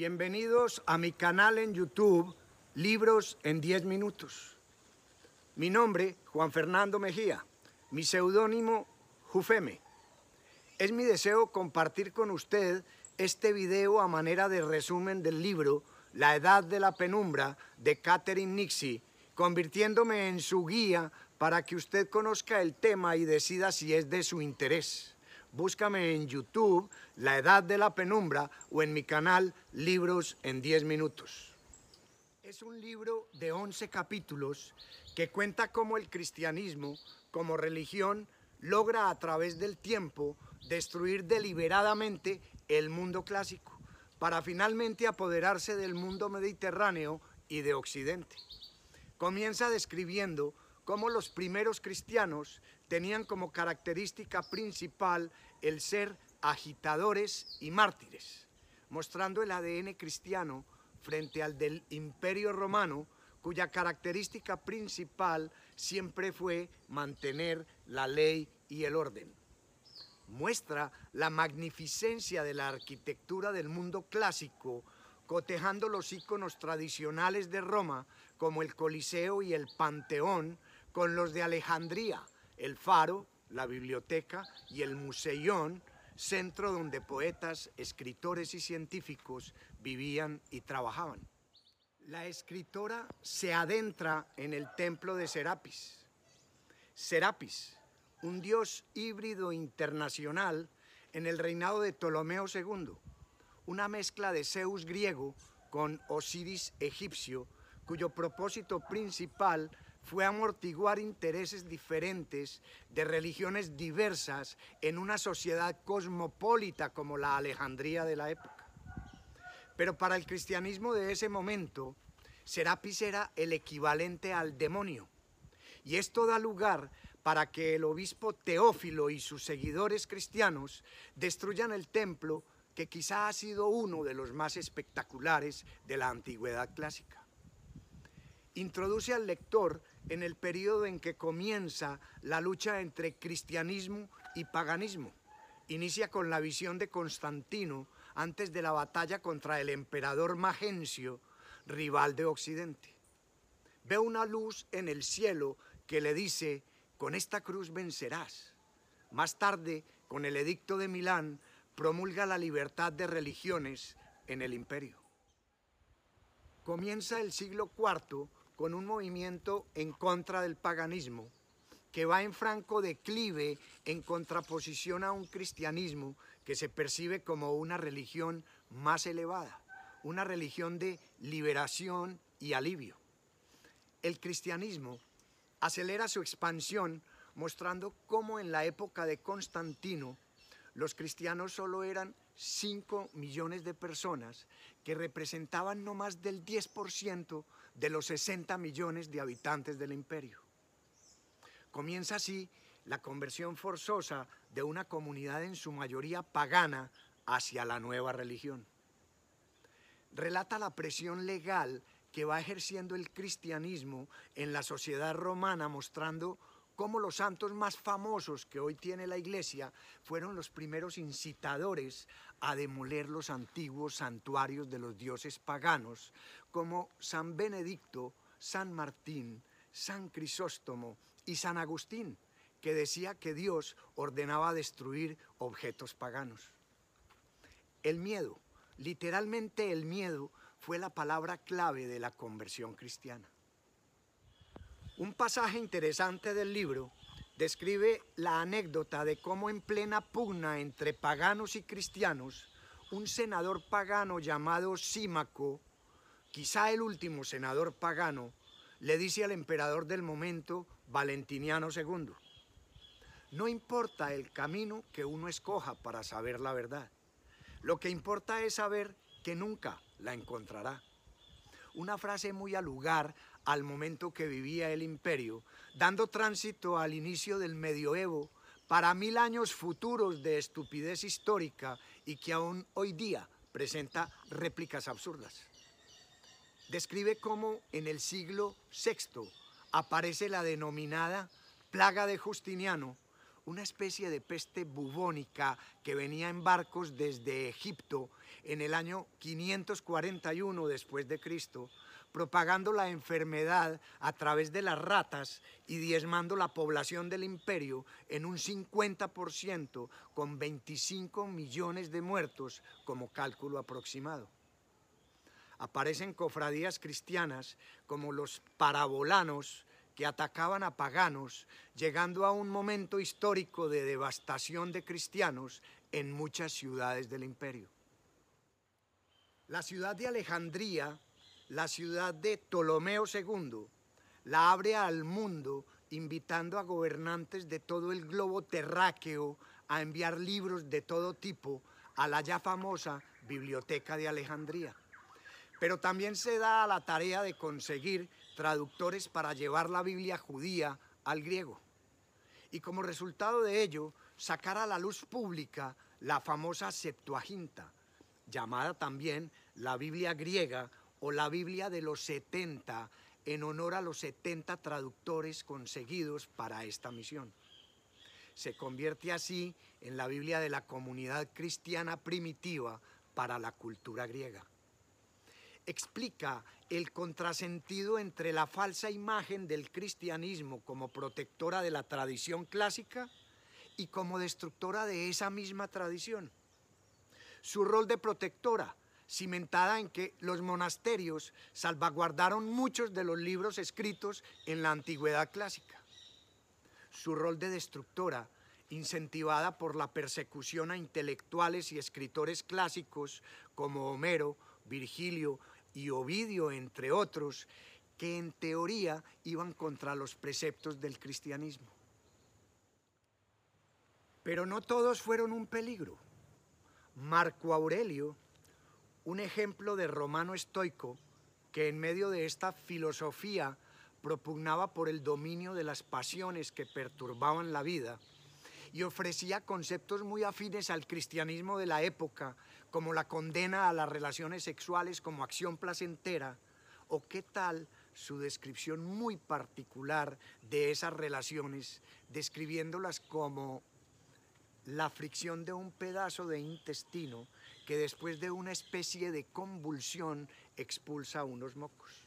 Bienvenidos a mi canal en YouTube, Libros en 10 Minutos. Mi nombre, Juan Fernando Mejía, mi seudónimo, Jufeme. Es mi deseo compartir con usted este video a manera de resumen del libro La Edad de la Penumbra de Catherine Nixie, convirtiéndome en su guía para que usted conozca el tema y decida si es de su interés. Búscame en YouTube, La Edad de la Penumbra, o en mi canal Libros en 10 Minutos. Es un libro de 11 capítulos que cuenta cómo el cristianismo, como religión, logra a través del tiempo destruir deliberadamente el mundo clásico para finalmente apoderarse del mundo mediterráneo y de Occidente. Comienza describiendo cómo los primeros cristianos tenían como característica principal el ser agitadores y mártires, mostrando el ADN cristiano frente al del imperio romano, cuya característica principal siempre fue mantener la ley y el orden. Muestra la magnificencia de la arquitectura del mundo clásico, cotejando los íconos tradicionales de Roma, como el Coliseo y el Panteón, con los de Alejandría, el Faro, la Biblioteca y el Museión, centro donde poetas, escritores y científicos vivían y trabajaban. La escritora se adentra en el templo de Serapis. Serapis, un dios híbrido internacional en el reinado de Ptolomeo II, una mezcla de Zeus griego con Osiris egipcio, cuyo propósito principal fue amortiguar intereses diferentes de religiones diversas en una sociedad cosmopolita como la Alejandría de la época. Pero para el cristianismo de ese momento, Serapis era el equivalente al demonio. Y esto da lugar para que el obispo Teófilo y sus seguidores cristianos destruyan el templo que quizá ha sido uno de los más espectaculares de la antigüedad clásica. Introduce al lector en el periodo en que comienza la lucha entre cristianismo y paganismo. Inicia con la visión de Constantino antes de la batalla contra el emperador Magencio, rival de Occidente. Ve una luz en el cielo que le dice, con esta cruz vencerás. Más tarde, con el edicto de Milán, promulga la libertad de religiones en el imperio. Comienza el siglo IV con un movimiento en contra del paganismo que va en franco declive en contraposición a un cristianismo que se percibe como una religión más elevada, una religión de liberación y alivio. El cristianismo acelera su expansión mostrando cómo en la época de Constantino los cristianos solo eran 5 millones de personas que representaban no más del 10% de los 60 millones de habitantes del imperio. Comienza así la conversión forzosa de una comunidad en su mayoría pagana hacia la nueva religión. Relata la presión legal que va ejerciendo el cristianismo en la sociedad romana, mostrando cómo los santos más famosos que hoy tiene la iglesia fueron los primeros incitadores a demoler los antiguos santuarios de los dioses paganos, como San Benedicto, San Martín, San Crisóstomo y San Agustín, que decía que Dios ordenaba destruir objetos paganos. El miedo, literalmente el miedo, fue la palabra clave de la conversión cristiana. Un pasaje interesante del libro describe la anécdota de cómo en plena pugna entre paganos y cristianos, un senador pagano llamado Símaco, quizá el último senador pagano, le dice al emperador del momento, Valentiniano II, no importa el camino que uno escoja para saber la verdad, lo que importa es saber que nunca la encontrará. Una frase muy al lugar al momento que vivía el imperio, dando tránsito al inicio del medioevo para mil años futuros de estupidez histórica y que aún hoy día presenta réplicas absurdas. Describe cómo en el siglo VI aparece la denominada plaga de Justiniano, una especie de peste bubónica que venía en barcos desde Egipto en el año 541 después de Cristo, propagando la enfermedad a través de las ratas y diezmando la población del imperio en un 50% con 25 millones de muertos como cálculo aproximado. Aparecen cofradías cristianas como los parabolanos que atacaban a paganos, llegando a un momento histórico de devastación de cristianos en muchas ciudades del imperio. La ciudad de Alejandría la ciudad de Ptolomeo II la abre al mundo invitando a gobernantes de todo el globo terráqueo a enviar libros de todo tipo a la ya famosa Biblioteca de Alejandría. Pero también se da a la tarea de conseguir traductores para llevar la Biblia judía al griego. Y como resultado de ello, sacar a la luz pública la famosa Septuaginta, llamada también la Biblia griega o la Biblia de los 70 en honor a los 70 traductores conseguidos para esta misión. Se convierte así en la Biblia de la comunidad cristiana primitiva para la cultura griega. Explica el contrasentido entre la falsa imagen del cristianismo como protectora de la tradición clásica y como destructora de esa misma tradición. Su rol de protectora cimentada en que los monasterios salvaguardaron muchos de los libros escritos en la antigüedad clásica. Su rol de destructora, incentivada por la persecución a intelectuales y escritores clásicos como Homero, Virgilio y Ovidio, entre otros, que en teoría iban contra los preceptos del cristianismo. Pero no todos fueron un peligro. Marco Aurelio, un ejemplo de romano estoico que en medio de esta filosofía propugnaba por el dominio de las pasiones que perturbaban la vida y ofrecía conceptos muy afines al cristianismo de la época, como la condena a las relaciones sexuales como acción placentera, o qué tal su descripción muy particular de esas relaciones, describiéndolas como la fricción de un pedazo de intestino que después de una especie de convulsión expulsa unos mocos.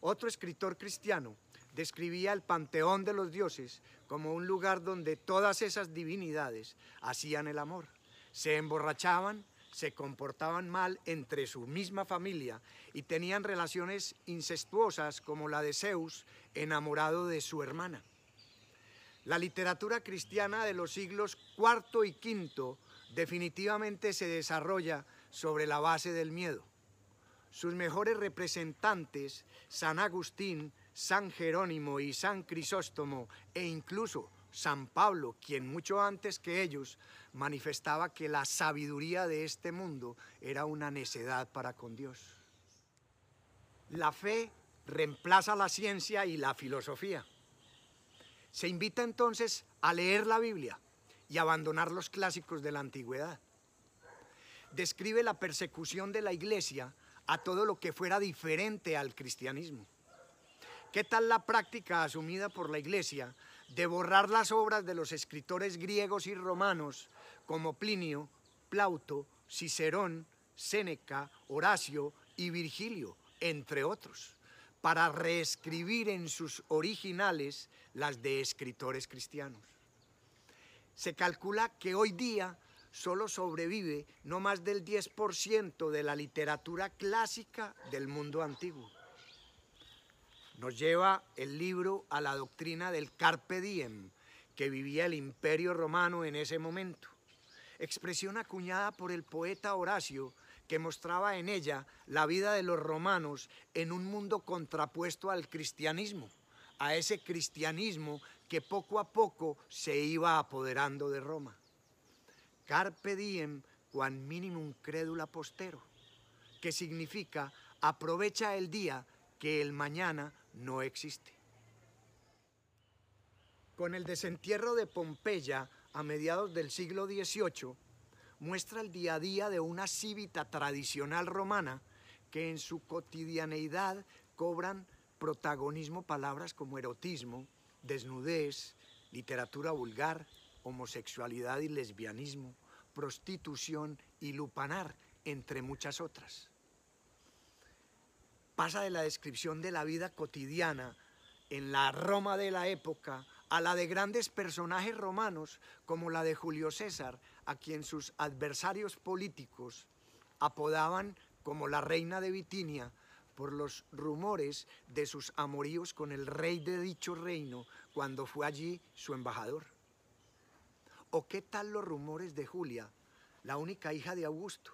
Otro escritor cristiano describía el panteón de los dioses como un lugar donde todas esas divinidades hacían el amor, se emborrachaban, se comportaban mal entre su misma familia y tenían relaciones incestuosas como la de Zeus enamorado de su hermana. La literatura cristiana de los siglos IV y V definitivamente se desarrolla sobre la base del miedo. Sus mejores representantes, San Agustín, San Jerónimo y San Crisóstomo, e incluso San Pablo, quien mucho antes que ellos manifestaba que la sabiduría de este mundo era una necedad para con Dios. La fe reemplaza la ciencia y la filosofía. Se invita entonces a leer la Biblia y abandonar los clásicos de la antigüedad. Describe la persecución de la iglesia a todo lo que fuera diferente al cristianismo. ¿Qué tal la práctica asumida por la iglesia de borrar las obras de los escritores griegos y romanos como Plinio, Plauto, Cicerón, Séneca, Horacio y Virgilio, entre otros? para reescribir en sus originales las de escritores cristianos. Se calcula que hoy día solo sobrevive no más del 10% de la literatura clásica del mundo antiguo. Nos lleva el libro a la doctrina del carpe diem que vivía el imperio romano en ese momento, expresión acuñada por el poeta Horacio que mostraba en ella la vida de los romanos en un mundo contrapuesto al cristianismo, a ese cristianismo que poco a poco se iba apoderando de Roma. Carpe diem quan minimum credula postero, que significa aprovecha el día que el mañana no existe. Con el desentierro de Pompeya a mediados del siglo XVIII, muestra el día a día de una cívita tradicional romana que en su cotidianeidad cobran protagonismo palabras como erotismo, desnudez, literatura vulgar, homosexualidad y lesbianismo, prostitución y lupanar, entre muchas otras. Pasa de la descripción de la vida cotidiana en la Roma de la época a la de grandes personajes romanos como la de Julio César, a quien sus adversarios políticos apodaban como la reina de Bitinia por los rumores de sus amoríos con el rey de dicho reino cuando fue allí su embajador. ¿O qué tal los rumores de Julia, la única hija de Augusto,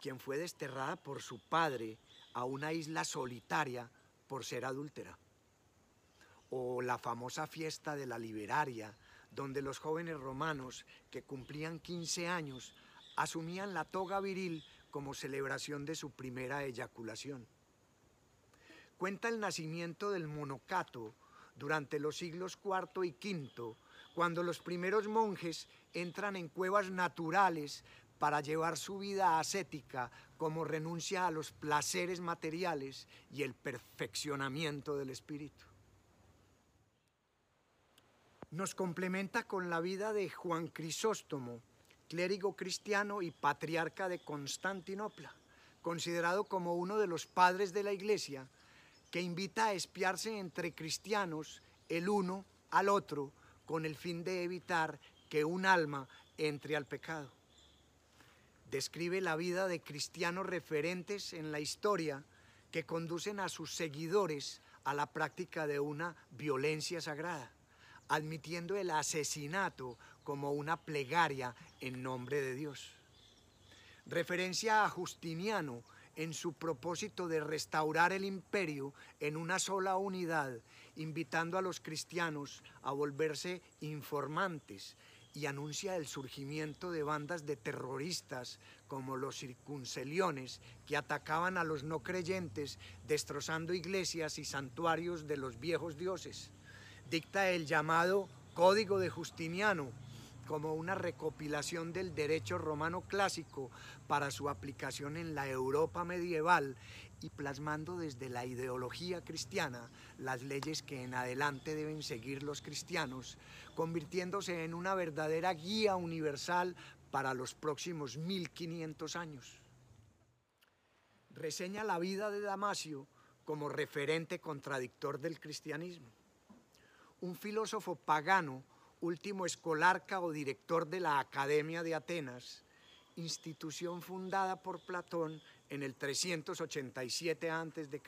quien fue desterrada por su padre a una isla solitaria por ser adúltera? ¿O la famosa fiesta de la Liberaria, donde los jóvenes romanos que cumplían 15 años asumían la toga viril como celebración de su primera eyaculación? Cuenta el nacimiento del monocato durante los siglos IV y V, cuando los primeros monjes entran en cuevas naturales para llevar su vida ascética como renuncia a los placeres materiales y el perfeccionamiento del espíritu. Nos complementa con la vida de Juan Crisóstomo, clérigo cristiano y patriarca de Constantinopla, considerado como uno de los padres de la iglesia, que invita a espiarse entre cristianos el uno al otro con el fin de evitar que un alma entre al pecado. Describe la vida de cristianos referentes en la historia que conducen a sus seguidores a la práctica de una violencia sagrada, admitiendo el asesinato como una plegaria en nombre de Dios. Referencia a Justiniano en su propósito de restaurar el imperio en una sola unidad, invitando a los cristianos a volverse informantes y anuncia el surgimiento de bandas de terroristas como los circunceliones que atacaban a los no creyentes destrozando iglesias y santuarios de los viejos dioses. Dicta el llamado Código de Justiniano, como una recopilación del derecho romano clásico para su aplicación en la Europa medieval y plasmando desde la ideología cristiana las leyes que en adelante deben seguir los cristianos, convirtiéndose en una verdadera guía universal para los próximos 1500 años. Reseña la vida de Damasio como referente contradictor del cristianismo. Un filósofo pagano último escolarca o director de la Academia de Atenas, institución fundada por Platón en el 387 a.C.,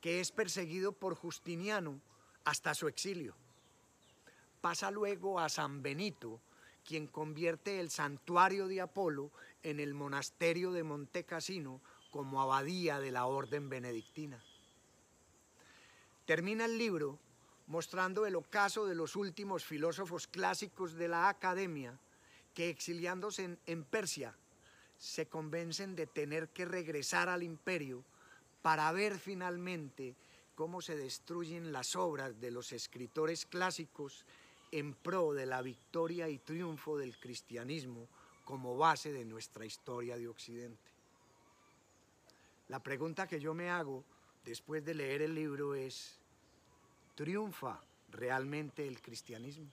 que es perseguido por Justiniano hasta su exilio. Pasa luego a San Benito, quien convierte el santuario de Apolo en el monasterio de Monte Cassino como abadía de la orden benedictina. Termina el libro mostrando el ocaso de los últimos filósofos clásicos de la academia que exiliándose en, Persia se convencen de tener que regresar al imperio para ver finalmente cómo se destruyen las obras de los escritores clásicos en pro de la victoria y triunfo del cristianismo como base de nuestra historia de Occidente. La pregunta que yo me hago después de leer el libro es, ¿Triunfa realmente el cristianismo?